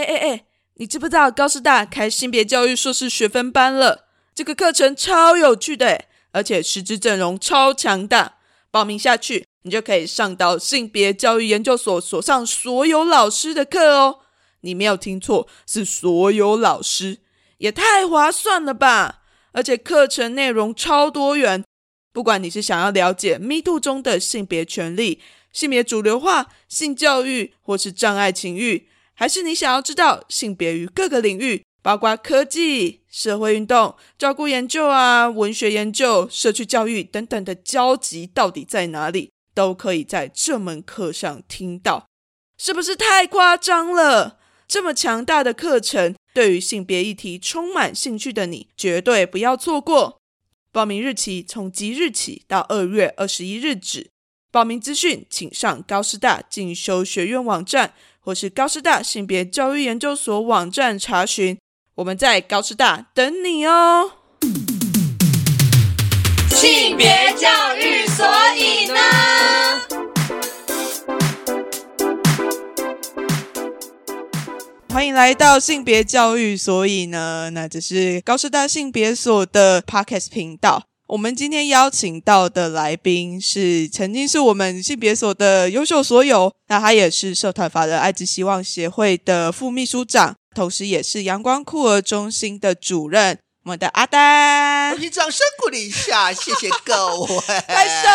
哎哎哎，你知不知道高师大开性别教育硕士学分班了？这个课程超有趣的，而且师资阵容超强大。报名下去，你就可以上到性别教育研究所所上所有老师的课哦。你没有听错，是所有老师，也太划算了吧！而且课程内容超多元，不管你是想要了解 Me Too 中的性别权利、性别主流化、性教育，或是障碍情欲，还是你想要知道性别于各个领域，包括科技、社会运动、照顾研究啊、文学研究、社区教育等等的交集到底在哪里，都可以在这门课上听到，是不是太夸张了？这么强大的课程，对于性别议题充满兴趣的你，绝对不要错过。报名日期从即日起到二月二十一日止。报名资讯请上高师大进修学院网站，或是高师大性别教育研究所网站查询。我们在高师大等你哦。性别教育，所以呢？欢迎来到性别教育，所以呢，那这是高师大性别所的 podcast 频道。我们今天邀请到的来宾是曾经是我们性别所的优秀所有，那他也是社团法人爱之希望协会的副秘书长，同时也是阳光酷儿中心的主任。我们的阿丹，你掌声鼓励一下，谢谢各位，拍手，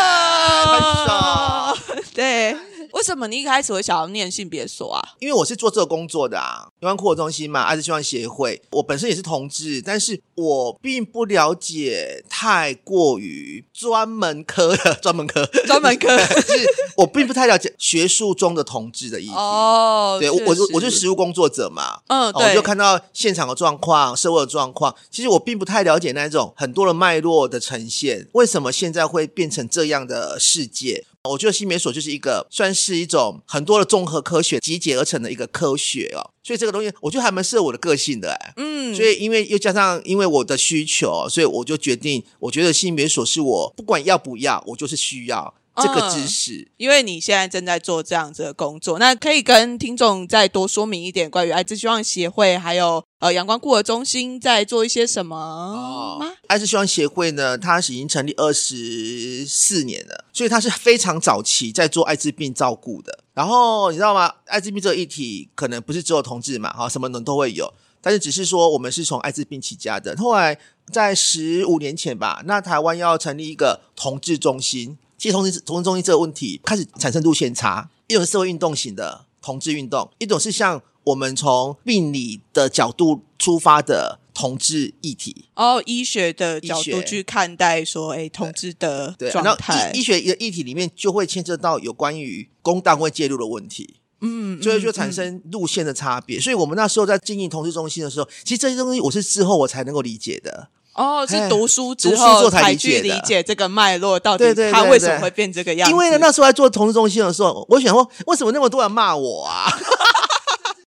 拍手，对。为什么你一开始会想要念性别所啊？因为我是做这个工作的啊，台湾酷儿中心嘛，爱之希望协会。我本身也是同志，但是我并不了解太过于专门科的专门科专门科，是我并不太了解学术中的同志的意思。哦，对我我我是实务工作者嘛，嗯，我就看到现场的状况、社会的状况。其实我并不太了解那种很多的脉络的呈现，为什么现在会变成这样的世界？我觉得新美所就是一个算是一种很多的综合科学集结而成的一个科学哦，所以这个东西我觉得还蛮适合我的个性的哎，嗯，所以因为又加上因为我的需求，所以我就决定，我觉得新美所是我不管要不要，我就是需要。这个知识，因为你现在正在做这样子的工作，那可以跟听众再多说明一点关于艾滋希望协会，还有呃阳光孤儿中心在做一些什么吗？爱之希望协会呢，它是已经成立二十四年了，所以它是非常早期在做艾滋病照顾的。然后你知道吗？艾滋病这个议题可能不是只有同志嘛，哈，什么人都会有，但是只是说我们是从艾滋病起家的。后来在十五年前吧，那台湾要成立一个同志中心。其实同志同志中心这个问题开始产生路线差，一种是社会运动型的同志运动，一种是像我们从病理的角度出发的同志议题。哦，医学的角度去看待说，哎，同志的状态。医学一个议题里面就会牵涉到有关于公单位介入的问题，嗯，所以就产生路线的差别。所以我们那时候在经营同志中心的时候，其实这些东西我是之后我才能够理解的。哦，是读书之后才去理解这个脉络，到底他为什么会变这个样子？因为呢，那时候在做同志中心的时候，我想说，为什么那么多人骂我啊？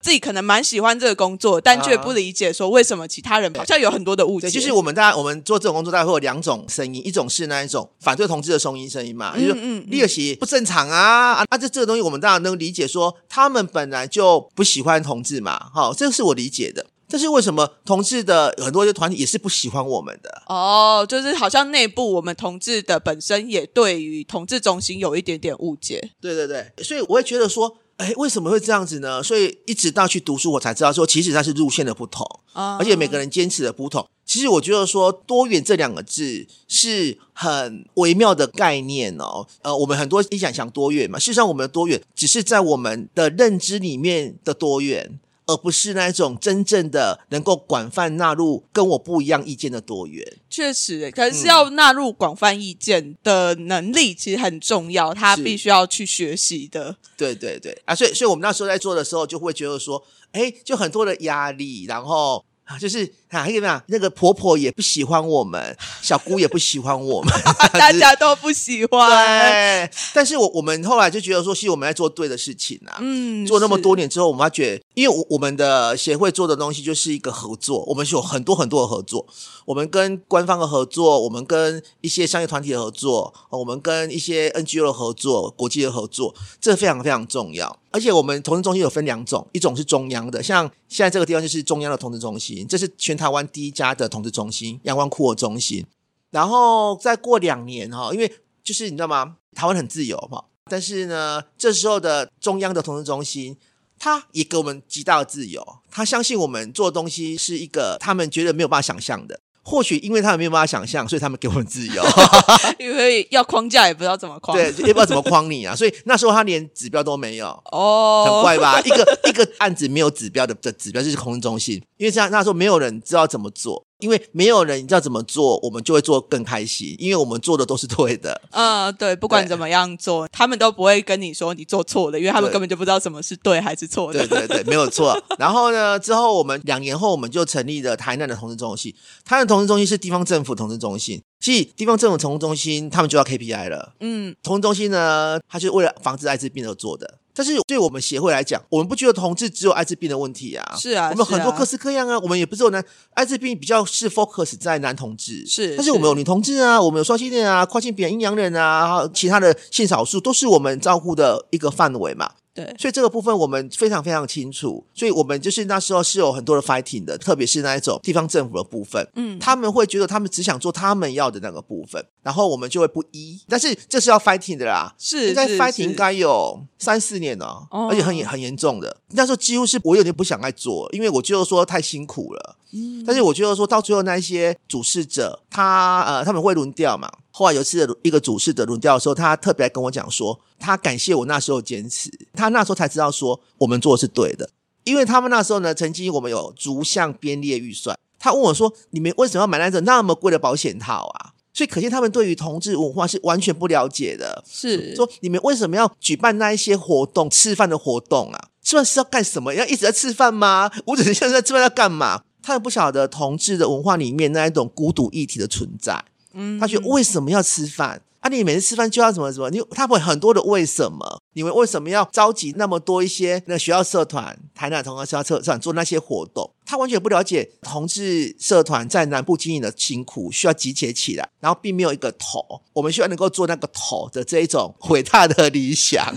自己可能蛮喜欢这个工作，但却不理解说为什么其他人好像有很多的误解。就是我们大家我们做这种工作，大概会有两种声音，一种是那一种反对同志的声音声音嘛，就是猎奇不正常啊啊！这这个东西我们当然能理解，说他们本来就不喜欢同志嘛，好，这个是我理解的。但是为什么同志的很多的团体也是不喜欢我们的？哦，就是好像内部我们同志的本身也对于同志中心有一点点误解。对对对，所以我会觉得说，哎，为什么会这样子呢？所以一直到去读书，我才知道说，其实它是路线的不同，而且每个人坚持的不同。其实我觉得说，多元这两个字是很微妙的概念哦。呃，我们很多一想想多元嘛，事实上我们的多元只是在我们的认知里面的多元。而不是那一种真正的能够广泛纳入跟我不一样意见的多元，确实，可是要纳入广泛意见的能力其实很重要，他必须要去学习的。对对对，啊，所以所以我们那时候在做的时候，就会觉得说，哎，就很多的压力，然后。就是啊，怎么样？那个婆婆也不喜欢我们，小姑也不喜欢我们，大家都不喜欢。对，但是我我们后来就觉得说，其实我们在做对的事情啊。嗯，做那么多年之后，我们发觉，因为我我们的协会做的东西就是一个合作，我们是有很多很多的合作。我们跟官方的合作，我们跟一些商业团体的合作，我们跟一些 NGO 的合作，国际的合作，这非常非常重要。而且我们同志中心有分两种，一种是中央的，像现在这个地方就是中央的同志中心，这是全台湾第一家的统治中心——阳光酷儿中心。然后再过两年哈，因为就是你知道吗？台湾很自由哈，但是呢，这时候的中央的统治中心，他也给我们极大的自由，他相信我们做东西是一个他们觉得没有办法想象的。或许因为他们没有办法想象，所以他们给我们自由。因为要框架也不知道怎么框，对，也不知道怎么框你啊。所以那时候他连指标都没有，哦，很怪吧？一个一个案子没有指标的的指标就是空中心，因为这样那时候没有人知道怎么做。因为没有人知道怎么做，我们就会做更开心，因为我们做的都是对的。嗯，对，不管怎么样做，他们都不会跟你说你做错了，因为他们根本就不知道什么是对还是错的。对对对，没有错。然后呢，之后我们两年后，我们就成立了台南的同志中心。台南同志中心是地方政府同志中心。其实地方政府同志中心，他们就要 KPI 了。嗯，同志中心呢，它就是为了防治艾滋病而做的。但是对我们协会来讲，我们不觉得同志只有艾滋病的问题啊。是啊，我们很多各式各样啊。我们也不是有男艾滋病比较是 focus 在男同志，是。但是我们有女同志啊，我们有双性恋啊，跨性别阴阳人啊，其他的性少数都是我们照顾的一个范围嘛。对，所以这个部分我们非常非常清楚，所以我们就是那时候是有很多的 fighting 的，特别是那一种地方政府的部分，嗯，他们会觉得他们只想做他们要的那个部分，然后我们就会不依，但是这是要 fighting 的啦，是应该 fighting 应该有三四年了，而且很很严重的，那时候几乎是我有点不想再做，因为我觉得说太辛苦了，嗯，但是我觉得说到最后那一些主事者，他呃他们会轮调嘛。后来有一次的一个主事的轮调的时候，他特别跟我讲说，他感谢我那时候坚持。他那时候才知道说，我们做的是对的，因为他们那时候呢，曾经我们有逐项编列预算。他问我说：“你们为什么要买那种那么贵的保险套啊？”所以可见他们对于同志文化是完全不了解的。是说你们为什么要举办那一些活动、吃饭的活动啊？吃饭是要干什么？要一直在吃饭吗？我只是现在吃饭要干嘛？他们不晓得同志的文化里面那一种孤独议题的存在。嗯，他觉得为什么要吃饭？啊，你每次吃饭就要怎么怎么？你他会很多的为什么？你们为什么要召集那么多一些那学校社团、台南同学社社团做那些活动？他完全不了解同志社团在南部经营的辛苦，需要集结起来，然后并没有一个头，我们需要能够做那个头的这一种伟大的理想。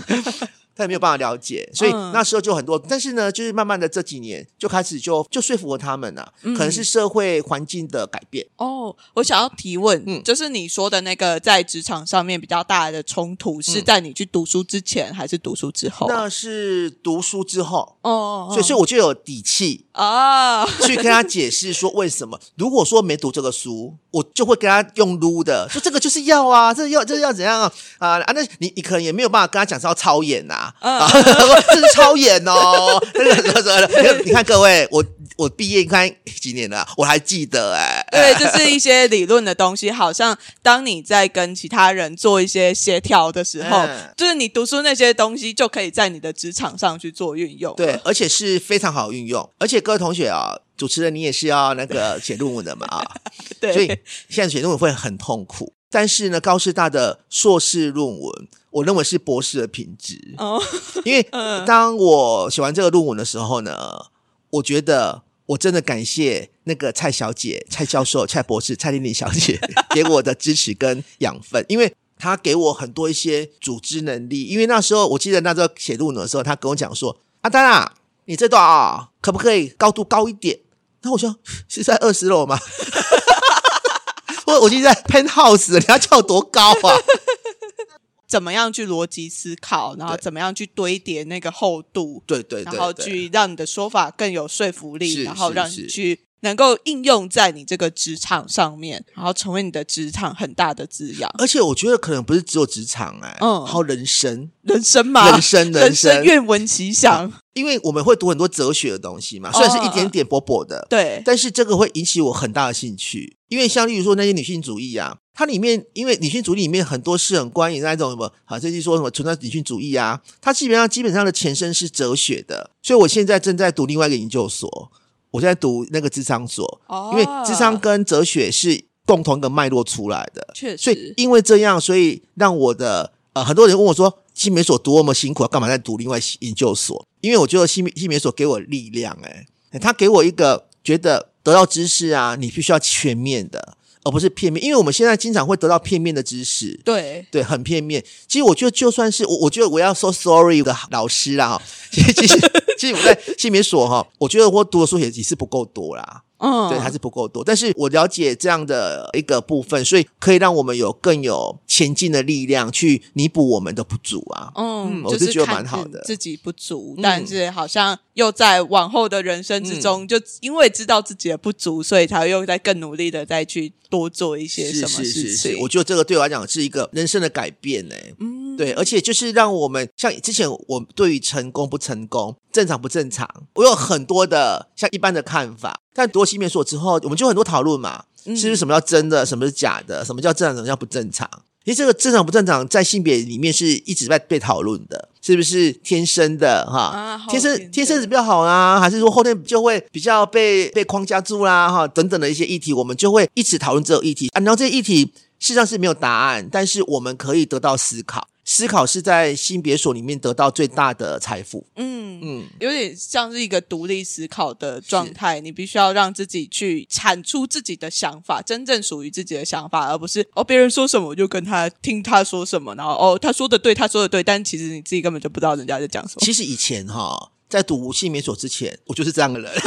他也没有办法了解，所以那时候就很多。但是呢，就是慢慢的这几年就开始就就说服了他们了，可能是社会环境的改变。哦，我想要提问，嗯，就是你说的那个在职场上面比较大的冲突，是在你去读书之前还是读书之后？那是读书之后哦，所以所以我就有底气啊，去跟他解释说为什么。如果说没读这个书，我就会跟他用撸的，说这个就是要啊，这要这要怎样啊啊啊！那你你可能也没有办法跟他讲是要超演呐。啊，这是超演哦！你看各位，我我毕业看几年了，我还记得哎。对，就是一些理论的东西，好像当你在跟其他人做一些协调的时候，就是你读书那些东西就可以在你的职场上去做运用。对，而且是非常好运用。而且各位同学啊，主持人你也是要那个写论文的嘛啊？对，所以现在写论文会很痛苦。但是呢，高师大的硕士论文，我认为是博士的品质哦。因为 当我写完这个论文的时候呢，我觉得我真的感谢那个蔡小姐、蔡教授、蔡博士、蔡丽丽小姐 给我的支持跟养分，因为她给我很多一些组织能力。因为那时候我记得那时候写论文的时候，她跟我讲说：“阿丹啊，你这段啊，可不可以高度高一点？”那我说：“是在二十楼吗？”我我现在 penthouse，你要叫多高啊？怎么样去逻辑思考，然后怎么样去堆叠那个厚度？对对，然后去让你的说法更有说服力，然后让你去。能够应用在你这个职场上面，然后成为你的职场很大的滋养。而且我觉得可能不是只有职场哎，嗯，还有人生，人生嘛，人生，人生，愿闻其详。因为我们会读很多哲学的东西嘛，虽然是一点点薄薄的，对，但是这个会引起我很大的兴趣。因为像例如说那些女性主义啊，它里面因为女性主义里面很多是很关于那种什么啊，这就说什么存在女性主义啊，它基本上基本上的前身是哲学的。所以我现在正在读另外一个研究所。我现在读那个智商所，因为智商跟哲学是共同一个脉络出来的，确实。所以因为这样，所以让我的呃很多人问我说，新美所多么辛苦，干嘛在读另外研究所？因为我觉得新新美所给我力量，哎，他给我一个觉得得到知识啊，你必须要全面的，而不是片面。因为我们现在经常会得到片面的知识，对，对，很片面。其实我觉得，就算是我，我觉得我要说 sorry 的老师啦，哈，其实其实其实我在性别所哈，我觉得我读的书也也是不够多啦。嗯，对，还是不够多。但是我了解这样的一个部分，所以可以让我们有更有前进的力量去弥补我们的不足啊。嗯，我就是觉得蛮好的。自己不足，嗯但是好像又在往后的人生之中，就因为知道自己的不足，所以才又在更努力的再去多做一些什么是是事是是，情。我觉得这个对我来讲是一个人生的改变呢、嗯，对，而且就是让我们像之前我对于成功不成功、正常不正常，我有很多的像一般的看法。但读了新面所之后，我们就很多讨论嘛，嗯是不是什么叫真的，什么是假的，什么叫正常，什么叫不正常？其实这个正常不正常，在性别里面是一直在被讨论的，是不是天生的哈？啊天生天天生是比较好啊，还是说后天就会比较被被框架住啦哈？等等的一些议题，我们就会一直讨论这个议题啊。然后这些议题事实上是没有答案，但是我们可以得到思考，思考是在性别所里面得到最大的财富。嗯嗯，有点像是一个独立思考的状态，你必须要让自己去产出自己的想法，真正属于自己的想法，而不是哦别人说什么我就跟他听他说什么，然后哦他说的对，他说的对，但其实你自己根本就不知道人家在讲什么。其实以前哈，在读性别所之前，我就是这样的人。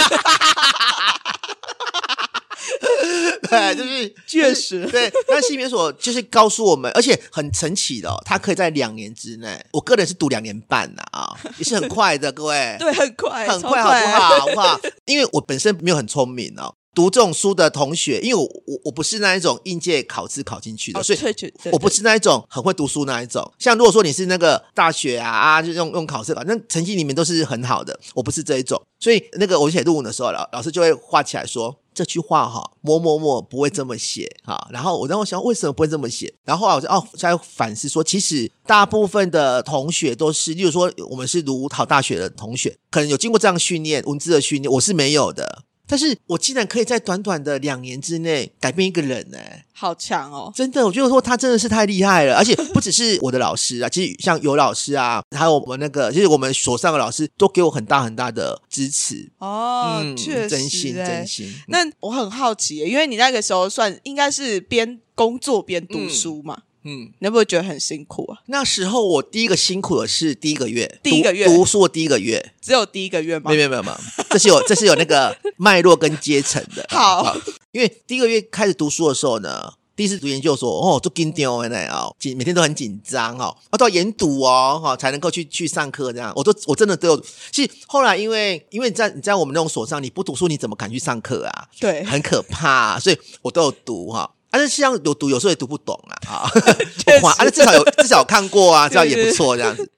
对，就是确实对。但性别所就是告诉我们，而且很神奇的、哦，它可以在两年之内。我个人是读两年半的啊，也是很快的，各位。对，很快，很快，好不好？好不好？因为我本身没有很聪明哦。读这种书的同学，因为我我我不是那一种应届考试考进去的，哦所以对对对我不是那一种很会读书那一种。像如果说你是那个大学啊啊，就用用考试反正成绩里面都是很好的。我不是这一种，所以那个我写论文的时候，老老师就会画起来说这句话哈，某某某不会这么写哈。然后我然后想为什么不会这么写？然后后来我就哦，在反思说，其实大部分的同学都是，例如说我们是读考大学的同学，可能有经过这样训练，文字的训练，我是没有的。但是我竟然可以在短短的两年之内改变一个人呢、好强哦！真的，我觉得说他真的是太厉害了，而且不只是我的老师啊，其实像尤老师啊，还有我们那个，就是我们所上的老师都给我很大很大的支持，哦，嗯，确实，真心欸。真心。那我很好奇耶，因为你那个时候算应该是边工作边读书嘛，嗯，你会不会觉得很辛苦啊？那时候我第一个辛苦的是第一个月，第一个月读读书的第一个月，只有第一个月吗？没有没有没有没 有，这是有这是有那个 脉络跟阶层的。好因为第一个月开始读书的时候呢，第一次读研究所哦，就紧张的呢哦，紧每天都很紧张哦，要到研读哦哈、才能够去去上课这样，我都我真的都有。其实后来因为因为在你在我们那种所上，你不读书你怎么敢去上课啊？对，很可怕、所以我都有读哈。但是像有读，有时候也读不懂啊 啊！确实 我花啊，至少有 至少有看过啊，这样也不错这样子。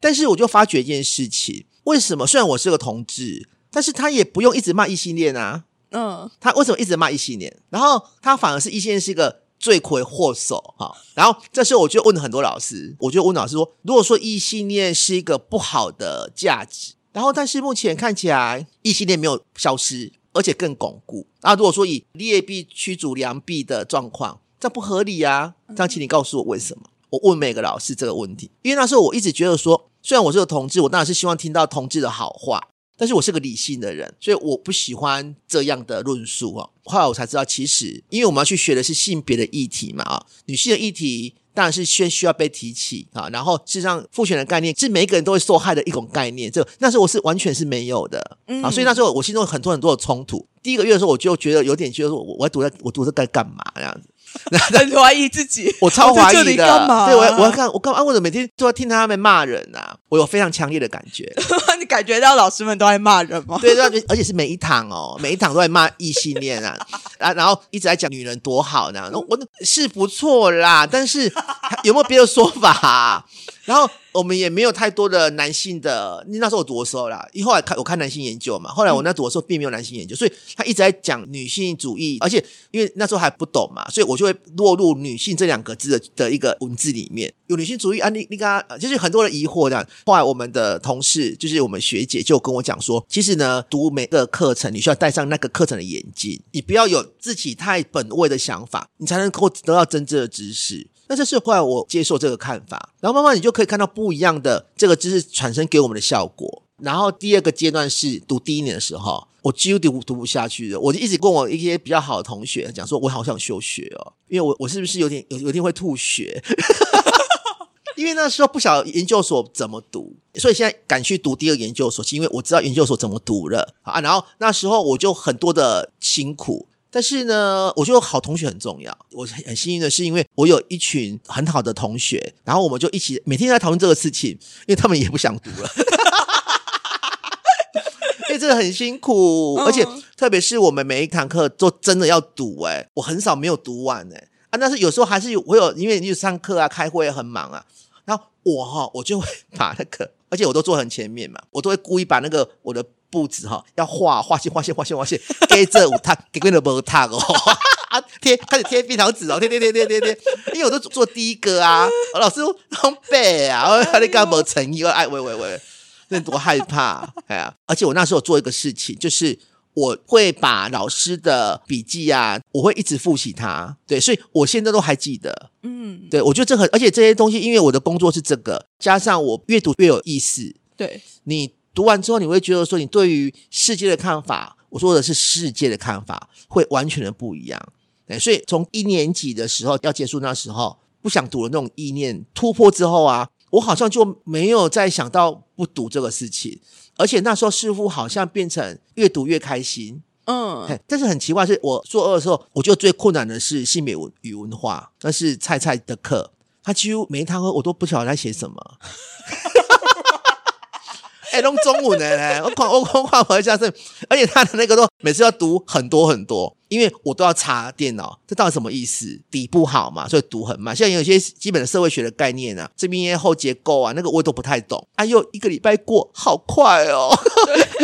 但是我就发觉一件事情，为什么虽然我是个同志，但是他也不用一直骂异性恋啊？嗯，他为什么一直骂异性恋？然后他反而是异性恋是一个罪魁祸首哈。然后这时候我就问了很多老师，我就问老师说，如果说异性恋是一个不好的价值，然后但是目前看起来异性恋没有消失，而且更巩固。啊，如果说以劣币驱逐良币的状况，这不合理啊！这样，请你告诉我为什么？我问每个老师这个问题，因为那时候我一直觉得说，虽然我是个同志，我当然是希望听到同志的好话，但是我是个理性的人，所以我不喜欢这样的论述哦。后来我才知道，其实因为我们要去学的是性别的议题嘛啊，女性的议题当然是先需要被提起啊。然后事实上，父权的概念是每一个人都会受害的一种概念，这那时候我是完全是没有的啊。所以那时候我心中有很多很多的冲突。第一个月的时候，我就觉得有点觉得说，我我在读在我读这该干嘛这样子。很怀疑自己，我超怀疑的，干嘛？对我我要看我干嘛？我怎么每天都要听他们骂人啊？我有非常强烈的感觉，你感觉到老师们都在骂人吗？对对，而且是每一堂哦，每一堂都在骂异性恋啊，啊，然后一直在讲女人多好呢，我是不错啦，但是有没有别的说法、啊？然后我们也没有太多的男性的，那时候我读的时候啦，因为后来看我看男性研究嘛，后来我那读的时候并没有男性研究，所以他一直在讲女性主义，而且因为那时候还不懂嘛，所以我就会落入女性这两个字的的一个文字里面，有女性主义啊，你你刚刚就是很多人疑惑这样。后来我们的同事就是我们学姐就跟我讲说，其实呢，读每个课程你需要戴上那个课程的眼镜，你不要有自己太本位的想法，你才能够得到真正的知识。那这是后来我接受这个看法，然后慢慢你就可以看到不一样的这个知识产生给我们的效果。然后第二个阶段是读第一年的时候，我几乎读读不下去了，我就一直跟我一些比较好的同学讲说，我好想休学哦，因为我我是不是有点有有点会吐血？因为那时候不晓得研究所怎么读，所以现在敢去读第二研究所，是因为我知道研究所怎么读了啊。然后那时候我就很多的辛苦，但是呢，我觉得好同学很重要。我很很幸运的是，因为我有一群很好的同学，然后我们就一起每天在讨论这个事情，因为他们也不想读了。因为这个很辛苦，而且特别是我们每一堂课都真的要读，哎，我很少没有读完，哎啊，但是有时候还是有，我有因为你上课啊、开会很忙啊，然后我哈我就会 把那个，而且我都坐很前面嘛，我都会故意把那个我的步子哈要画画线、画线、画线、画线，给这五趟，给个的不趟哦，啊贴开始贴便条纸哦，贴贴贴贴贴贴，因为我都做第一个啊，老师都背啊，我他那个没诚意，哎喂喂喂。那多害怕，哎呀！而且我那时候做一个事情，就是我会把老师的笔记啊，我会一直复习它。对，所以我现在都还记得。嗯，对，我觉得这很，而且这些东西，因为我的工作是这个，加上我越读越有意思。对，你读完之后，你会觉得说，你对于世界的看法，我说的是世界的看法，会完全的不一样。对，所以从一年级的时候要结束那时候，不想读的那种意念突破之后啊。我好像就没有再想到不读这个事情，而且那时候似乎好像变成越读越开心，嗯，但是很奇怪，是我做二的时候，我觉得最困难的是性别文与文化，那是菜菜的课，他几乎每一堂课我都不晓得在写什么。哎，弄中文的嘞，我看我看我回家是，而且他的那个都每次要读很多很多，因为我都要查电脑，这到底什么意思？底不好嘛，所以读很慢。像有些基本的社会学的概念啊，这边后结构啊，那个我都不太懂。哎呦，一个礼拜过好快哦。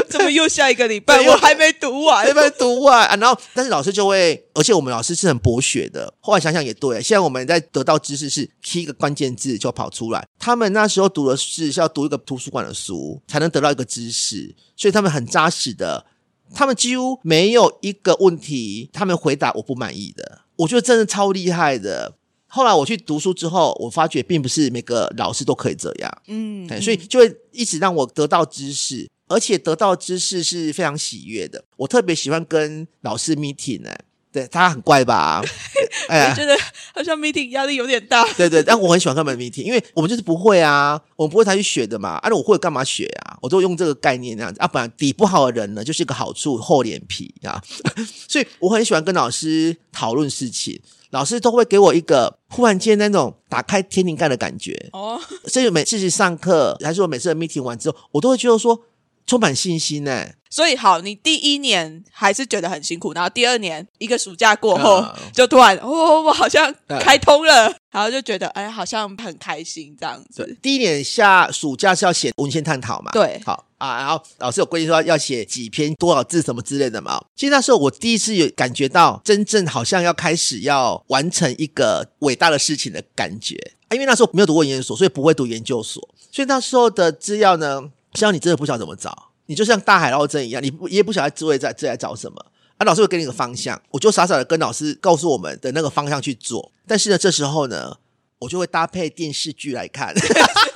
怎么又下一个礼拜？我还没读完，还没读完啊！然后，但是老师就会，而且我们老师是很博学的。后来想想也对，现在我们在得到知识是 key 一个关键字就跑出来。他们那时候读的是是要读一个图书馆的书才能得到一个知识，所以他们很扎实的。他们几乎没有一个问题，他们回答我不满意的。我觉得真的超厉害的。后来我去读书之后，我发觉并不是每个老师都可以这样，嗯，所以就会一直让我得到知识。而且得到知识是非常喜悦的。我特别喜欢跟老师 meeting 呢，对他很怪吧？哎呀，觉得好像 meeting 压力有点大。对对，但我很喜欢他们 meeting，因为我们就是不会啊，我们不会才去学的嘛。啊，我会干嘛学啊？我都用这个概念那样子啊。不然底不好的人呢，就是一个好处，厚脸皮啊。所以我很喜欢跟老师讨论事情，老师都会给我一个忽然间那种打开天灵盖的感觉哦。所以每次上课还是我每次 meeting 完之后，我都会觉得说。充满信心呢，所以好，你第一年还是觉得很辛苦，然后第二年一个暑假过后，就突然哦，我好像开通了，然后就觉得哎，好像很开心这样子。第一年下暑假是要写文献探讨嘛？对，好啊，然后老师有规定说要写几篇多少字什么之类的嘛。其实那时候我第一次有感觉到真正好像要开始要完成一个伟大的事情的感觉，因为那时候没有读过研究所，所以不会读研究所，所以那时候的资料呢。像你真的不晓得怎么找，你就像大海捞针一样，你也不晓得自位在自在找什么啊？老师会给你个方向，我就傻傻的跟老师告诉我们的那个方向去做。但是呢，这时候呢，我就会搭配电视剧来看。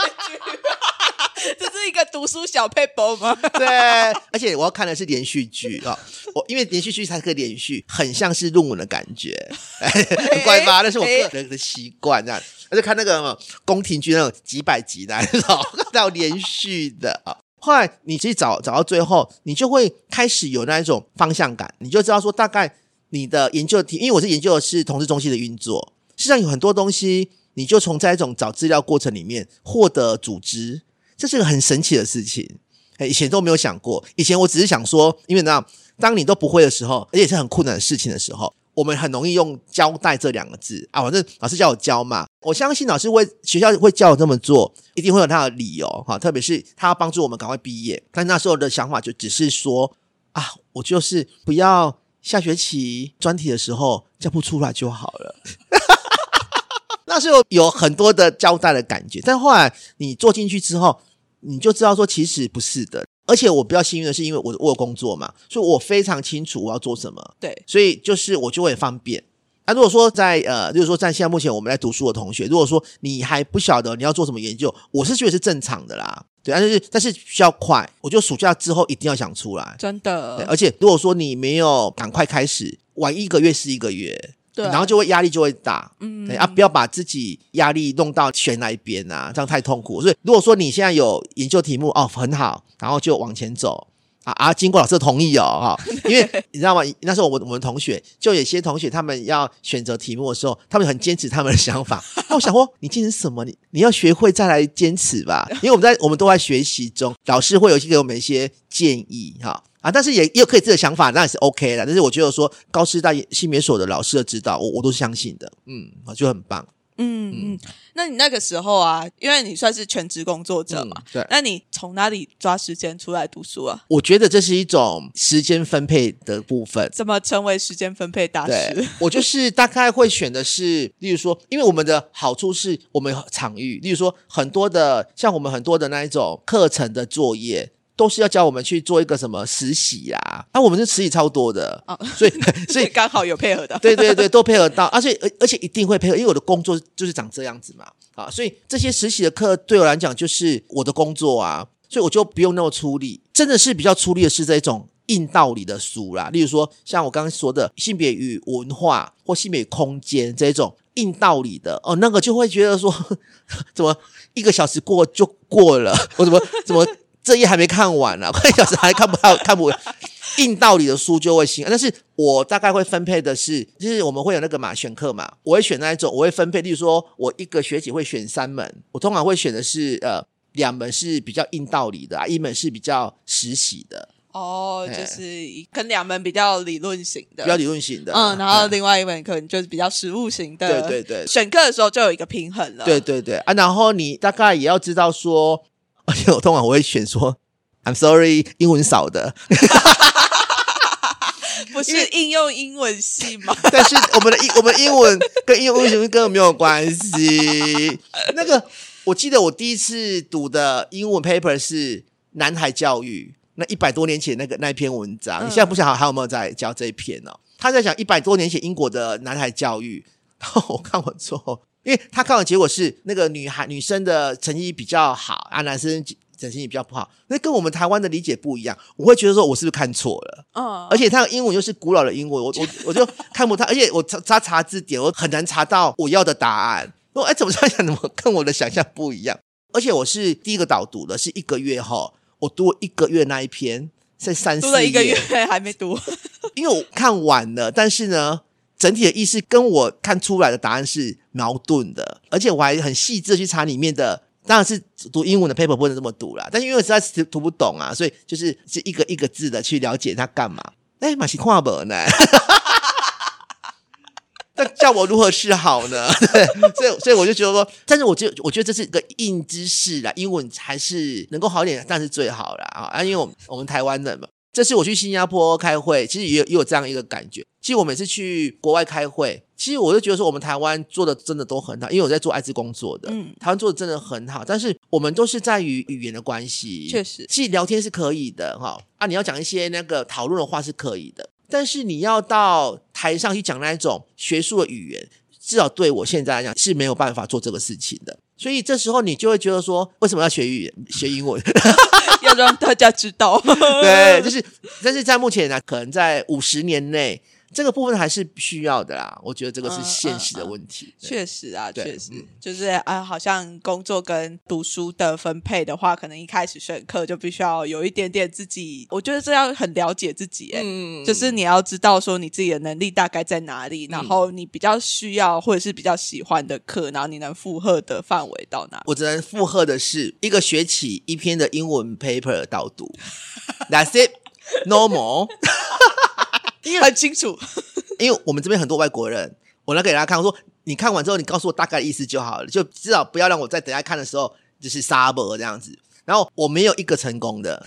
一个读书小配博吗？对，而且我要看的是连续剧啊！我因为连续剧才可以连续，很像是论文的感觉，很怪吧？那是我个人的习惯，这样。而且看那个宫廷剧那种几百集的那种，到连续的啊。后来你自己找找到最后，你就会开始有那一种方向感，你就知道说大概你的研究题，因为我是研究的是同志中心的运作，实际上有很多东西，你就从在一种找资料过程里面获得组织，这是个很神奇的事情。以前都没有想过，以前我只是想说，因为那当你都不会的时候，而且是很困难的事情的时候。我们很容易用“交代”这两个字啊，反正老师叫我教嘛，我相信老师会学校会叫我这么做，一定会有他的理由哈。特别是他要帮助我们赶快毕业，但那时候的想法就只是说啊，我就是不要下学期专题的时候教不出来就好了。那时候有很多的交代的感觉，但后来你做进去之后，你就知道说其实不是的。而且我比较幸运的是，因为我我有工作嘛，所以我非常清楚我要做什么。对，所以就是我就会方便。那如果说在呃，就是说在现在目前我们在读书的同学，如果说你还不晓得你要做什么研究，我是觉得是正常的啦。对，但是但是需要快，我觉得暑假之后一定要想出来。真对，的，而且如果说你没有赶快开始，晚一个月是一个月，然后就会压力就会大。嗯啊，不要把自己压力弄到悬那一边啊，这样太痛苦。所以如果说你现在有研究题目哦，很好，然后就往前走。啊啊！经过老师的同意哦，哈，因为你知道吗？那时候我们我们同学就有些同学他们要选择题目的时候，他们很坚持他们的想法。那我想说，你坚持什么？你你要学会再来坚持吧，因为我们在我们都在学习中，老师会有一些给我们一些建议哈啊，但是也也有可以自己的想法，那也是 OK 的。但是我觉得说高师大性别所的老师的指导，我我都是相信的，嗯，我觉得很棒。嗯嗯，那你那个时候啊，因为你算是全职工作者嘛，嗯对那你从哪里抓时间出来读书啊？我觉得这是一种时间分配的部分。怎么成为时间分配大师？，我就是大概会选的是，例如说，因为我们的好处是我们有场域，例如说很多的像我们很多的那一种课程的作业。都是要教我们去做一个什么实习啊，那、我们是实习超多的，哦。所以 所以刚好有配合的。对对对，都配合到，而且而而且一定会配合，因为我的工作就是长这样子嘛，啊，所以这些实习的课对我来讲就是我的工作啊，所以我就不用那么出力，真的是比较出力的是这种硬道理的书啦，例如说像我刚刚说的性别与文化或性别与空间这种硬道理的。哦，那个就会觉得说 怎么一个小时过就过了，我怎么怎么这页还没看完呢、啊，快一小时还看不到看不完。硬道理的书就会新，但是我大概会分配的是，就是我们会有那个嘛选课嘛，我会选那一种，我会分配，例如说我一个学期会选三门，我通常会选的是呃两门是比较硬道理的啊，一门是比较实习的，哦，哎就是一跟两门比较理论型的，比较理论型的，嗯，然后另外一门可能就是比较实务型的。对对对选课的时候就有一个平衡了。对对对啊，然后你大概也要知道说，而且我通常我会选说，I'm sorry，英文少的，不是应用英文系吗？但是我们的英我们英文跟应用英文根本没有关系。那个我记得我第一次读的英文 paper 是南海教育，那一百多年前那个那一篇文章，嗯你现在不晓得还有没有在教这一篇哦？他在讲一百多年前英国的南海教育，然后我看完之后，因为他看到结果是那个女孩女生的成绩比较好啊，男生成绩比较不好，那跟我们台湾的理解不一样，我会觉得说我是不是看错了？嗯，而且他的英文又是古老的英文，我我 我就看不到，而且我查查查字典，我很难查到我要的答案。我哎，怎么想？怎么跟我的想象不一样？而且我是第一个导读的，是一个月后，我读了一个月那一篇，在三四读了一个页月还没读。因为我看晚了，但是呢，整体的意思跟我看出来的答案是矛盾的，而且我还很细致的去查里面的。当然是读英文的 paper 不能这么读啦，但是因为我实在是读不懂啊，所以就是是一个一个字的去了解它干嘛。哎，马西跨本呢？那叫我如何是好呢？对，所以所以我就觉得说，但是我觉得我觉得这是一个硬知识啦，英文还是能够好一点，但是最好啦啊！啊，因为我们我们台湾人嘛，这次我去新加坡开会，其实也有也有这样一个感觉。其实我每次去国外开会，其实我就觉得说，我们台湾做的真的都很好，因为我在做艾滋工作的，嗯台湾做的真的很好。但是我们都是在于语言的关系，确实其实聊天是可以的哈啊，你要讲一些那个讨论的话是可以的，但是你要到台上去讲那一种学术的语言，至少对我现在来讲是没有办法做这个事情的。所以这时候你就会觉得说，为什么要学语言、学英文？要让大家知道。对，就是，但是在目前呢，可能在五十年内，这个部分还是需要的啦。我觉得这个是嗯现实的嗯嗯问题。确实啊，对确实嗯就是啊，好像工作跟读书的分配的话，可能一开始选课就必须要有一点点自己，我觉得这要很了解自己，哎、嗯就是你要知道说你自己的能力大概在哪里，然后你比较需要或者是比较喜欢的课，然后你能负荷的范围到哪。我只能负荷的是一个学期一篇的英文 paper 导读，That's it, normal。很清楚，因为我们这边很多外国人，我来给大家看，我说你看完之后，你告诉我大概的意思就好了，就至少不要让我在等下看的时候就是沙博这样子。然后我没有一个成功的，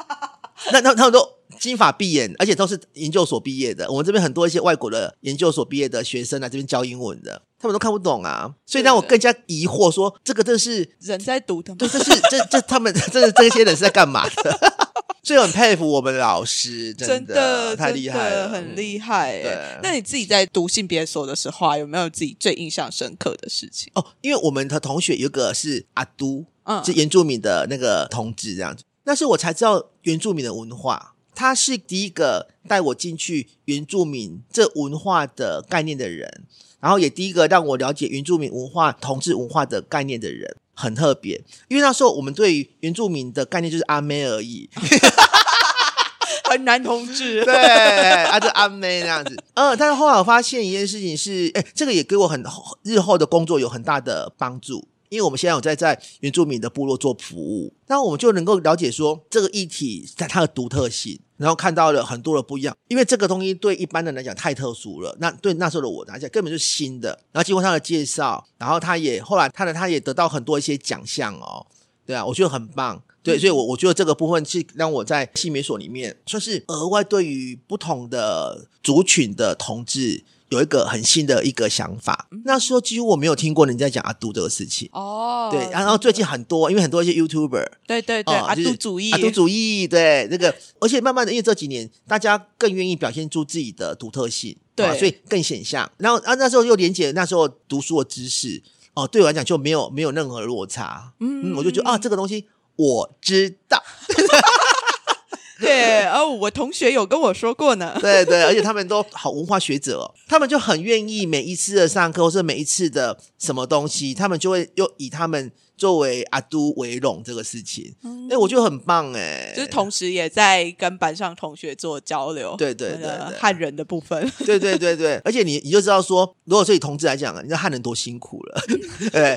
那那他们都金发碧眼，而且都是研究所毕业的。我们这边很多一些外国的研究所毕业的学生来这边教英文的，他们都看不懂啊，所以让我更加疑惑说，这个这是人在读的吗对，？这是这这他们这这这些人是在干嘛的？所以很佩服我们老师，真的太厉害了，很厉害哎对。那你自己在读性别所的时候啊，有没有自己最印象深刻的事情？哦，因为我们的同学有个是阿都嗯是原住民的那个同志这样子。那是我才知道原住民的文化，他是第一个带我进去原住民这文化的概念的人，然后也第一个让我了解原住民文化、同志文化的概念的人，很特别。因为那时候我们对原住民的概念就是阿妹而已，很男同志，对，啊，就阿妹那样子。呃，但是后来我发现一件事情是，哎，这个也给我很日后的工作有很大的帮助。因为我们现在有在在原住民的部落做服务，那我们就能够了解说这个议题在它的独特性，然后看到了很多的不一样。因为这个东西对一般人来讲太特殊了，那对那时候的我来讲根本就是新的。然后经过他的介绍，然后他也后来他的他也得到很多一些奖项哦，对啊，我觉得很棒。对，所以，我我觉得这个部分是让我在性美所里面算是额外对于不同的族群的同志有一个很新的一个想法。那时候几乎我没有听过人家讲阿杜这个事情。哦，对，然后最近很多，因为很多一些 YouTuber，对对对，阿杜主义，阿杜主义，对那个，而且慢慢的，因为这几年大家更愿意表现出自己的独特性，对。啊所以更显象。然后啊，那时候又连接那时候读书的知识，哦，对我来讲就没有没有任何落差，嗯，我就觉得啊，这个东西我知道，对，哦，我同学有跟我说过呢，对对，而且他们都好文化学者、哦，他们就很愿意每一次的上课或是每一次的什么东西，他们就会又以他们作为阿都为荣这个事情，哎、我觉得很棒哎，就是同时也在跟班上同学做交流，对对对汉人的部分，对对对对，而且你你就知道说，如果对同志来讲啊，你知道汉人多辛苦了，对，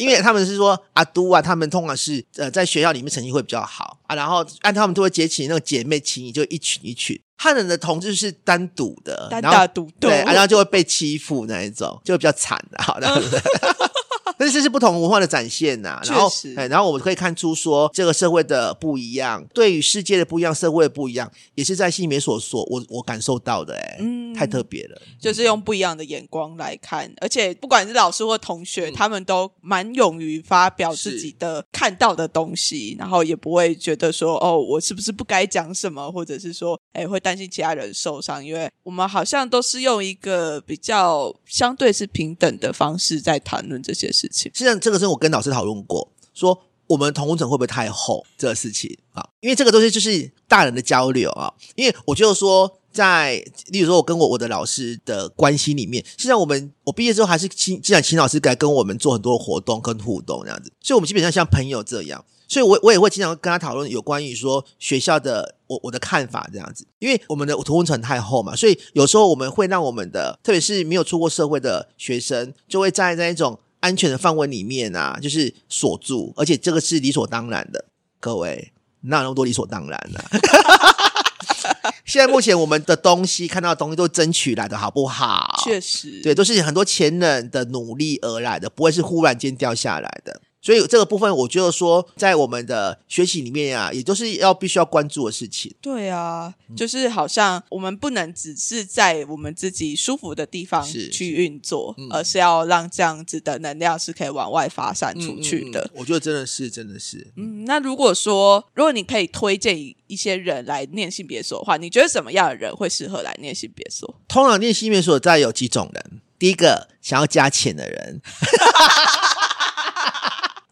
因为他们是说阿都啊，他们通常是呃在学校里面成绩会比较好啊，然后按他们都会结起那个姐妹情谊，就一群一群。汉人的同志是单独的，单打独斗对，啊然后就会被欺负那一种，就会比较惨的，好的。但是这是不同文化的展现呐、然后确实哎，然后我们可以看出说这个社会的不一样，对于世界的不一样，社会的不一样，也是在心里面所说，我我感受到的、哎、嗯。太特别了。就是用不一样的眼光来看，而且不管是老师或同学，他们都蛮勇于发表自己的看到的东西，然后也不会觉得说哦，我是不是不该讲什么，或者是说，哎，会担心其他人受伤，因为我们好像都是用一个比较相对是平等的方式在谈论这些事事情。实际上，这个是我跟老师讨论过，说我们同温层会不会太厚这个事情啊？因为这个东西就是大人的交流啊。因为我就说，在例如说，我跟我我的老师的关系里面，实际上我们我毕业之后还是请，既然秦老师来跟我们做很多活动跟互动这样子，所以我们基本上像朋友这样。所以我，我也会经常跟他讨论有关于说学校的我我的看法这样子，因为我们的同工层太厚嘛，所以有时候我们会让我们的，特别是没有出过社会的学生，就会站在一种安全的范围里面啊，就是锁住，而且这个是理所当然的。各位，哪有那么多理所当然呢、现在目前我们的东西看到的东西都是争取来的，好不好？确实，对，都是很多前人的努力而来的，不会是忽然间掉下来的。所以这个部分，我觉得说，在我们的学习里面啊，也都是要必须要关注的事情。对啊，嗯就是好像我们不能只是在我们自己舒服的地方去运作，嗯而是要让这样子的能量是可以往外发散出去的。嗯嗯嗯我觉得真的是，真的是。嗯，那如果说，如果你可以推荐一些人来念性别所的话，你觉得什么样的人会适合来念性别所？通常念性别所在有几种人，第一个想要加钱的人，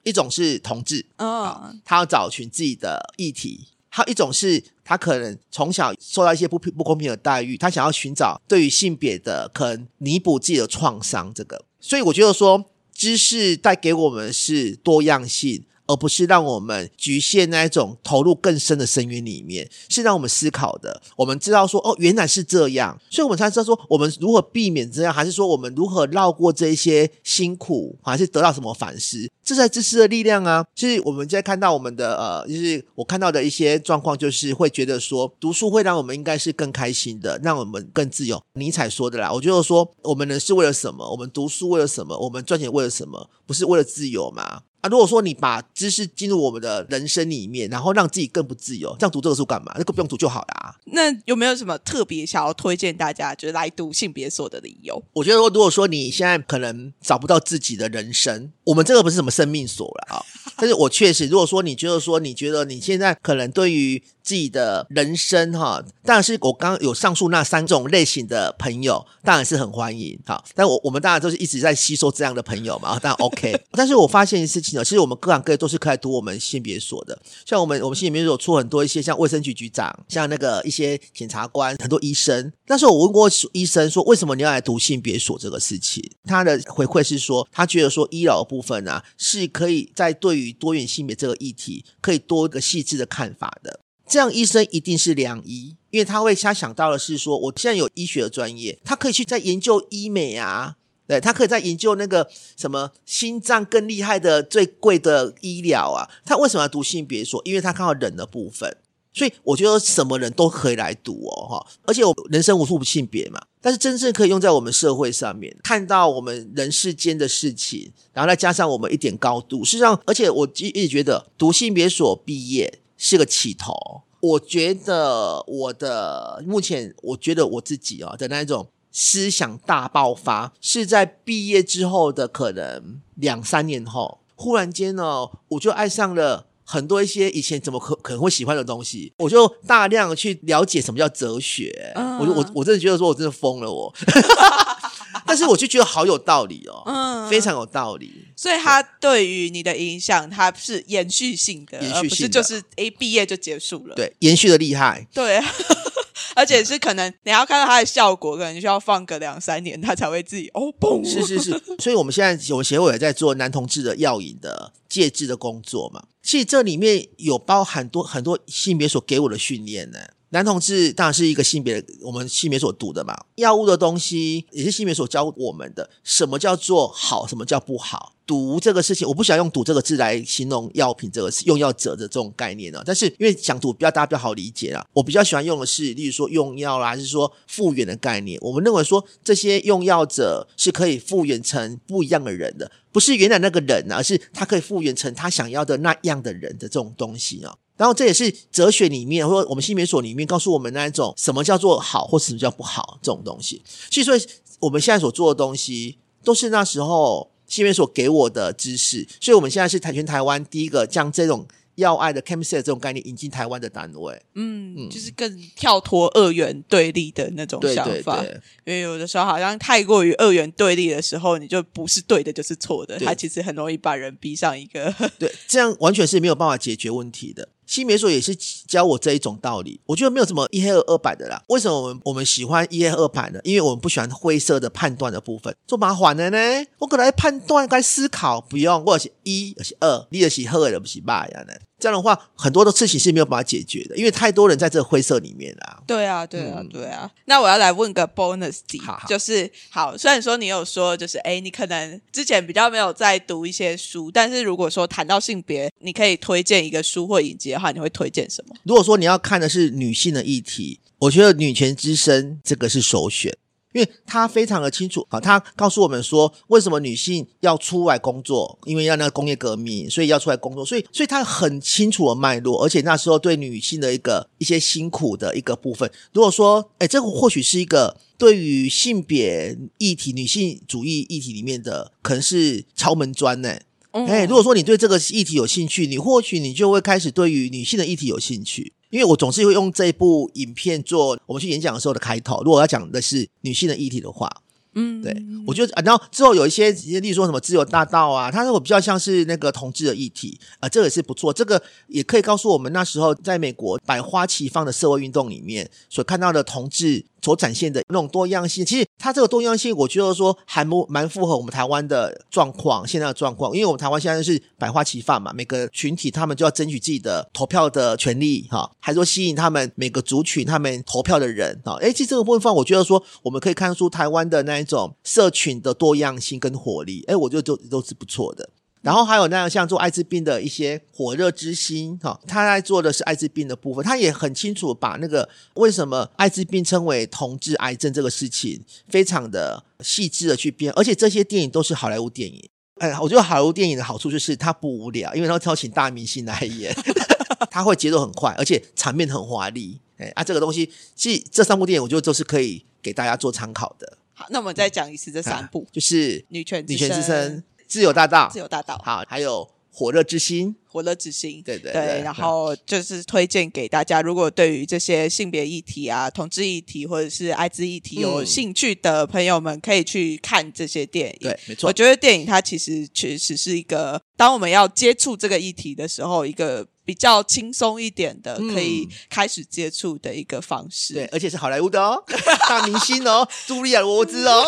一种是同志，嗯，他要找寻自己的议题；还有一种是他可能从小受到一些不不公平的待遇，他想要寻找对于性别的可能弥补自己的创伤。这个，所以我觉得说，知识带给我们是多样性。而不是让我们局限那一种投入更深的深渊里面，是让我们思考的。我们知道说，哦，原来是这样，所以我们才知道说，我们如何避免这样，还是说我们如何绕过这一些辛苦，还是得到什么反思？这才知识的力量啊！就是我们在看到我们的呃，就是我看到的一些状况，就是会觉得说，读书会让我们应该是更开心的，让我们更自由。尼采说的啦，我觉得说，我们人是为了什么？我们读书为了什么？我们赚钱为了什么？不是为了自由吗？啊，如果说你把知识进入我们的人生里面，然后让自己更不自由，这样读这个书干嘛？那个不用读就好啦。那有没有什么特别想要推荐大家，就是来读性别所的理由？我觉得说，如果说你现在可能找不到自己的人生，我们这个不是什么生命所了啊。但是我确实，如果说你觉得说，你觉得你现在可能对于自己的人生哈，当然是我刚有上述那三种类型的朋友，当然是很欢迎哈。但我我们当然都是一直在吸收这样的朋友嘛，当然 OK。但是我发现一件事情呢，其实我们各行各业都是可以读我们性别所的，像我们我们性别所出很多一些像卫生局局长，像那个一些检察官，很多医生。但是我问过医生说，为什么你要来读性别所这个事情？他的回馈是说，他觉得说医疗部分啊，是可以在对于多元性别这个议题，可以多一个细致的看法的。这样医生一定是良医，因为他会他想到的是说，我现在有医学的专业，他可以去在研究医美啊，对他可以在研究那个什么心脏更厉害的最贵的医疗啊。他为什么要读性别所？因为他看到人的部分，所以我觉得什么人都可以来读哦，哈。而且我人生无数性别嘛，但是真正可以用在我们社会上面，看到我们人世间的事情，然后再加上我们一点高度。事实上，而且我一直觉得读性别所毕业。是个起头，我觉得我的目前，我觉得我自己啊的那种思想大爆发，是在毕业之后的可能两三年后，忽然间呢，我就爱上了很多一些以前怎么可可能会喜欢的东西，我就大量去了解什么叫哲学，我就我我真的觉得说我真的疯了我。但是我就觉得好有道理哦，嗯，非常有道理。所以他对于你的影响，它是延续性的，延续性就是一毕业就结束了，对，延续的厉害，对，而且是可能你要看到它的效果，可能需要放个两三年，它才会自己哦嘣。是是是，所以我们现在我们协会也在做男同志的药引的戒治的工作嘛。其实这里面有包含多很多性别所给我的训练呢。男同志当然是一个性别，我们性别所读的嘛。药物的东西也是性别所教我们的。什么叫做好？什么叫不好？毒这个事情，我不想用“毒”这个字来形容药品这个用药者的这种概念呢。但是因为讲毒比较大家比较好理解啊，我比较喜欢用的是，例如说用药啦，还是说复原的概念。我们认为说这些用药者是可以复原成不一样的人的，不是原来那个人啊，而是他可以复原成他想要的那样的人的这种东西啊。然后这也是哲学里面，或者我们性别所里面告诉我们那一种什么叫做好，或什么叫不好这种东西。所以说，我们现在所做的东西，都是那时候性别所给我的知识。所以我们现在是台全台湾第一个将这种。要爱的 chemistry 这种概念引进台湾的单位，嗯，就是更跳脱二元对立的那种想法。因为有的时候好像太过于二元对立的时候，你就不是对的，就是错的。它其实很容易把人逼上一个，对，这样完全是没有办法解决问题的。新别所也是教我这一种道理，我觉得没有什么一黑二白的啦。为什么我们我们喜欢一黑二白呢？因为我们不喜欢灰色的判断的部分，做麻烦的呢。我可能判断该思考，不用，或者是一，而是二，你的是好的，不是坏的。这样的话，很多的事情是没有办法解决的，因为太多人在这个灰色里面啦。对啊，对啊，对啊。那我要来问个 bonus 题，就是好，虽然说你有说，就是哎，你可能之前比较没有在读一些书，但是如果说谈到性别，你可以推荐一个书或影集的话，你会推荐什么？如果说你要看的是女性的议题，我觉得《女权之声》这个是首选。因为他非常的清楚啊，他告诉我们说，为什么女性要出来工作？因为要那个工业革命，所以要出来工作。所以，所以他很清楚的脉络，而且那时候对女性的一个一些辛苦的一个部分。如果说，哎，这个或许是一个对于性别议题、女性主义议题里面的，可能是敲门砖呢。哎，如果说你对这个议题有兴趣，你或许你就会开始对于女性的议题有兴趣。因为我总是会用这部影片做我们去演讲的时候的开头。如果要讲的是女性的议题的话，嗯，对，我觉得啊，然后之后有一些，例如说什么自由大道啊，它我比较像是那个同志的议题啊，这个也是不错。这个也可以告诉我们那时候在美国百花齐放的社会运动里面所看到的同志。所展现的那种多样性，其实它这个多样性，我觉得说还蛮蛮符合我们台湾的状况，现在的状况。因为我们台湾现在是百花齐放嘛，每个群体他们就要争取自己的投票的权利，哈，还说吸引他们每个族群他们投票的人，啊，哎，其实这个部分，我觉得说我们可以看出台湾的那一种社群的多样性跟活力，哎，我觉得都都是不错的。然后还有那样像做艾滋病的一些火热之心哈，他在做的是艾滋病的部分，他也很清楚把那个为什么艾滋病称为同志癌症这个事情，非常的细致的去编，而且这些电影都是好莱坞电影。哎，我觉得好莱坞电影的好处就是它不无聊，因为它挑请大明星来演，它会节奏很快，而且场面很华丽。哎啊，这个东西其实这三部电影我觉得都是可以给大家做参考的。好，那我们再讲一次这三部，就是 《女权女权之声》。自由大道，自由大道，好，还有火热之心，火热之心。对对对，然后就是推荐给大家，如果对于这些性别议题啊、同志议题或者是艾滋议题有嗯兴趣的朋友们，可以去看这些电影。对，没错我，觉得电影它其实确实是一个，当我们要接触这个议题的时候，一个比较轻松一点的，嗯可以开始接触的一个方式。对，而且是好莱坞的哦，大明星哦，茱莉亚·罗伯兹哦，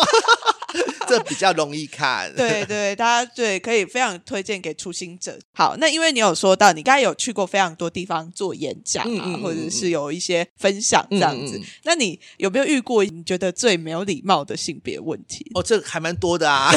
这比较容易看。对对，大家对可以非常推荐给初心者。好，那因为你有说到，你刚才有去过非常多地方做演讲啊，嗯嗯嗯或者是有一些分享这样子。那你有没有遇过你觉得最没有礼貌的性别问题？哦，这个还蛮多的啊。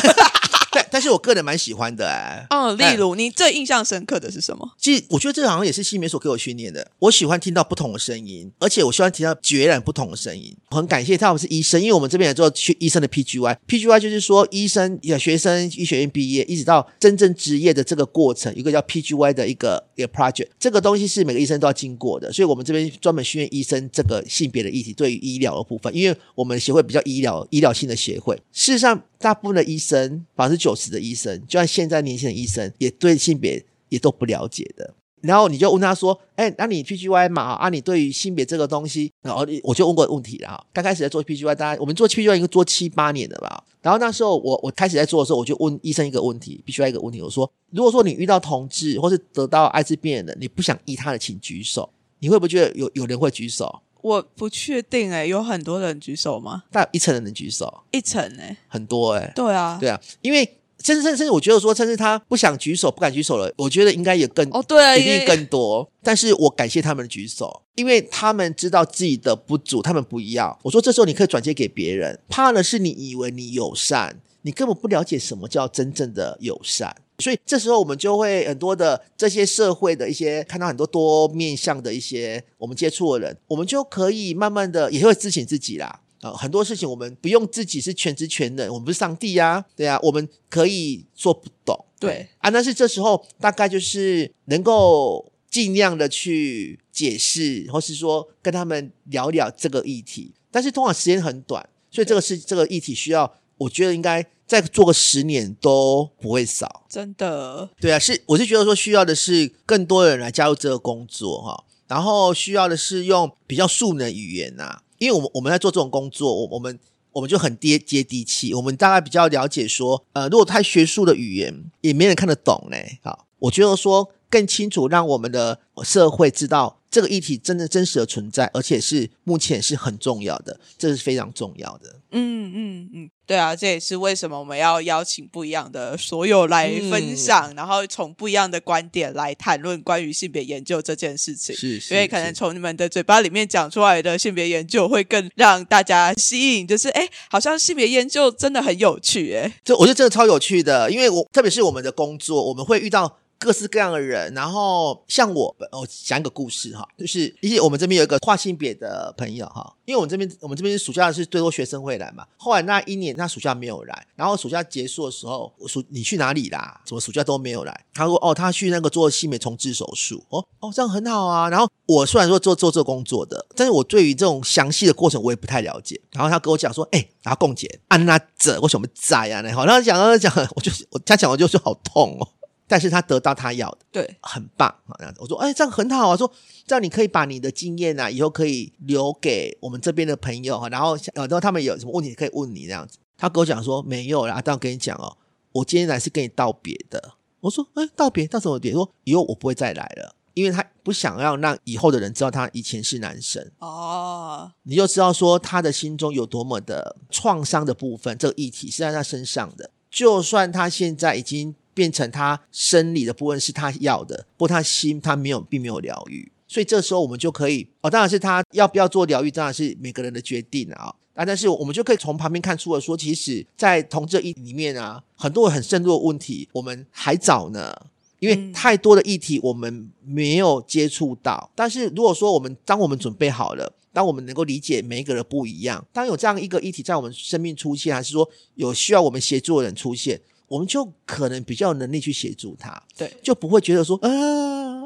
但但是我个人蛮喜欢的哎。嗯，例如你最印象深刻的是什么？其实我觉得这好像也是西美所给我训练的。我喜欢听到不同的声音，而且我喜欢听到截然不同的声音。我很感谢他们是医生，因为我们这边也做去医生的 PGY，PGY 就是说医生有学生医学院毕业，一直到真正职业的这个过程，一个叫 PGY 的一个一个 project，这个东西是每个医生都要经过的。所以我们这边专门训练医生这个性别的议题，对于医疗的部分，因为我们协会比较医疗医疗性的协会，事实上大部分的医生，百分之九十的医生，就像现在年轻的医生，也对性别也都不了解的。然后你就问他说：“哎，那你 PGY 嘛？啊，你对于性别这个东西，然后我就问过问题了哈。刚开始在做 PGY，大家我们做 PGY 应该做七八年了吧？然后那时候我我开始在做的时候，我就问医生一个问题，PGY 一个问题，我说：如果说你遇到同志或是得到艾滋病的，你不想医他的，请举手。你会不会觉得有有人会举手？我不确定哎、有很多人举手吗？大概一层的人举手，一层哎、很多哎、对啊，对啊，因为甚至甚至甚至我觉得说，甚至他不想举手、不敢举手了，我觉得应该也更哦对啊，一定更多。但是我感谢他们的举手，因为他们知道自己的不足，他们不要。我说这时候你可以转接给别人，怕的是你以为你友善，你根本不了解什么叫真正的友善。所以这时候我们就会很多的这些社会的一些看到很多多面向的一些我们接触的人，我们就可以慢慢的也会自省自己啦。啊、很多事情我们不用自己是全知全能，我们不是上帝呀、对啊，我们可以做不懂，对啊，但是这时候大概就是能够尽量的去解释，或是说跟他们聊聊这个议题，但是通常时间很短，所以这个是这个议题需要，我觉得应该再做个十年都不会少。真的对啊，是我是觉得说需要的是更多人来加入这个工作哈，然后需要的是用比较素能语言呐、因为我们我们在做这种工作，我我们我们就很接接地气，我们大概比较了解说，呃，如果太学术的语言也没人看得懂嘞。好，我觉得说更清楚，让我们的社会知道这个议题真的真实的存在，而且是目前是很重要的，这是非常重要的。嗯嗯嗯，对啊，这也是为什么我们要邀请不一样的所有来嗯分享，然后从不一样的观点来谈论关于性别研究这件事情。是，是因为可能从你们的嘴巴里面讲出来的性别研究会更让大家吸引，就是哎，好像性别研究真的很有趣哎。这我觉得真的超有趣的，因为我特别是我们的工作，我们会遇到各式各样的人。然后像我，我讲一个故事哈，就是因为我们这边有一个跨性别的朋友哈，因为我们这边我们这边暑假是最多学生会来嘛。后来那一年他暑假没有来，然后暑假结束的时候，我暑你去哪里啦？怎么暑假都没有来？他说哦，他去那个做性别重置手术。哦哦，这样很好啊。然后我虽然说做做这工作的，但是我对于这种详细的过程我也不太了解。然后他跟我讲说，哎、然后共姐安娜者我什么在啊？然后 他讲他讲，我就我他讲我就说好痛哦。但是他得到他要的，对，很棒啊！这样子我说，哎，这样很好啊。说这样你可以把你的经验啊，以后可以留给我们这边的朋友哈。然后，呃然后他们有什么问题可以问你这样子。他跟我讲说没有啦，但我跟你讲哦，我今天来是跟你道别的。我说，哎，道别到什么别？说以后我不会再来了，因为他不想要让以后的人知道他以前是男生。哦，你就知道说他的心中有多么的创伤的部分，这个议题是在他身上的。就算他现在已经变成他生理的部分是他要的，不过他心他没有，并没有疗愈。所以这时候我们就可以哦，当然是他要不要做疗愈，当然是每个人的决定啊。啊，但是我们就可以从旁边看出了说，其实，在同这一里面啊，很多很深入的问题，我们还早呢。因为太多的议题我们没有接触到，但是如果说我们当我们准备好了，当我们能够理解每一个人不一样，当有这样一个议题在我们生命出现，还是说有需要我们协助的人出现，我们就可能比较有能力去协助他，对，就不会觉得说，啊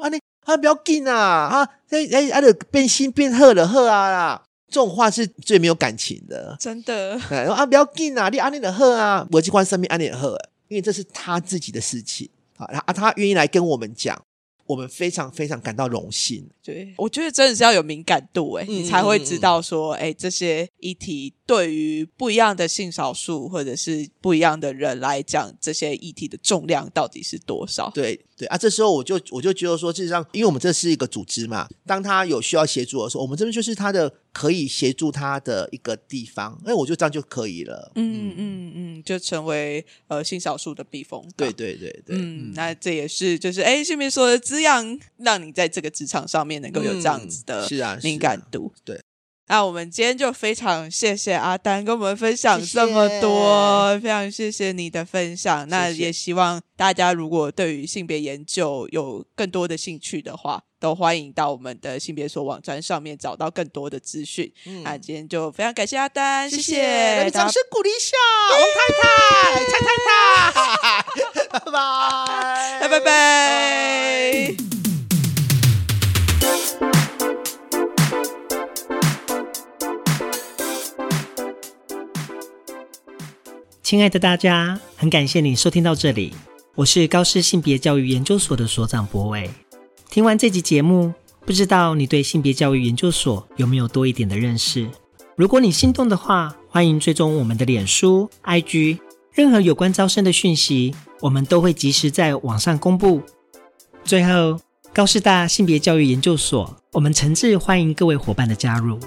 啊你啊不要紧啊啊哎哎啊的变心变好了好啊啦，这种话是最没有感情的。真的，哎，啊不要紧啊，你安尼的好啊，我去关生命安尼的好，因为这是他自己的事情，啊，啊，他愿意来跟我们讲，我们非常非常感到荣幸。对，我觉得真的是要有敏感度，哎，嗯你才会知道说，哎，这些议题对于不一样的性少数或者是不一样的人来讲，这些议题的重量到底是多少？对对啊，这时候我就我就觉得说，事实上，因为我们这是一个组织嘛，当他有需要协助的时候，我们这边就是他的可以协助他的一个地方，哎，我就这样就可以了。嗯嗯嗯，就成为呃性少数的避风港。对对对对，嗯，那这也是就是哎，性别说的滋养，让你在这个职场上面能够有这样子的敏感度。对，那我们今天就非常谢谢阿丹跟我们分享这么多，非常谢谢你的分享。那也希望大家如果对于性别研究有更多的兴趣的话，都欢迎到我们的性别所网站上面找到更多的资讯。嗯那今天就非常感谢阿丹，谢谢掌声鼓励一下，王太太，蔡太太，拜拜，拜 拜拜。亲爱的大家，很感谢你收听到这里，我是高师性别教育研究所的所长博伟。听完这集节目，不知道你对性别教育研究所有没有多一点的认识？如果你心动的话，欢迎追踪我们的脸书、IG，任何有关招生的讯息，我们都会及时在网上公布。最后，高师大性别教育研究所，我们诚挚欢迎各位伙伴的加入。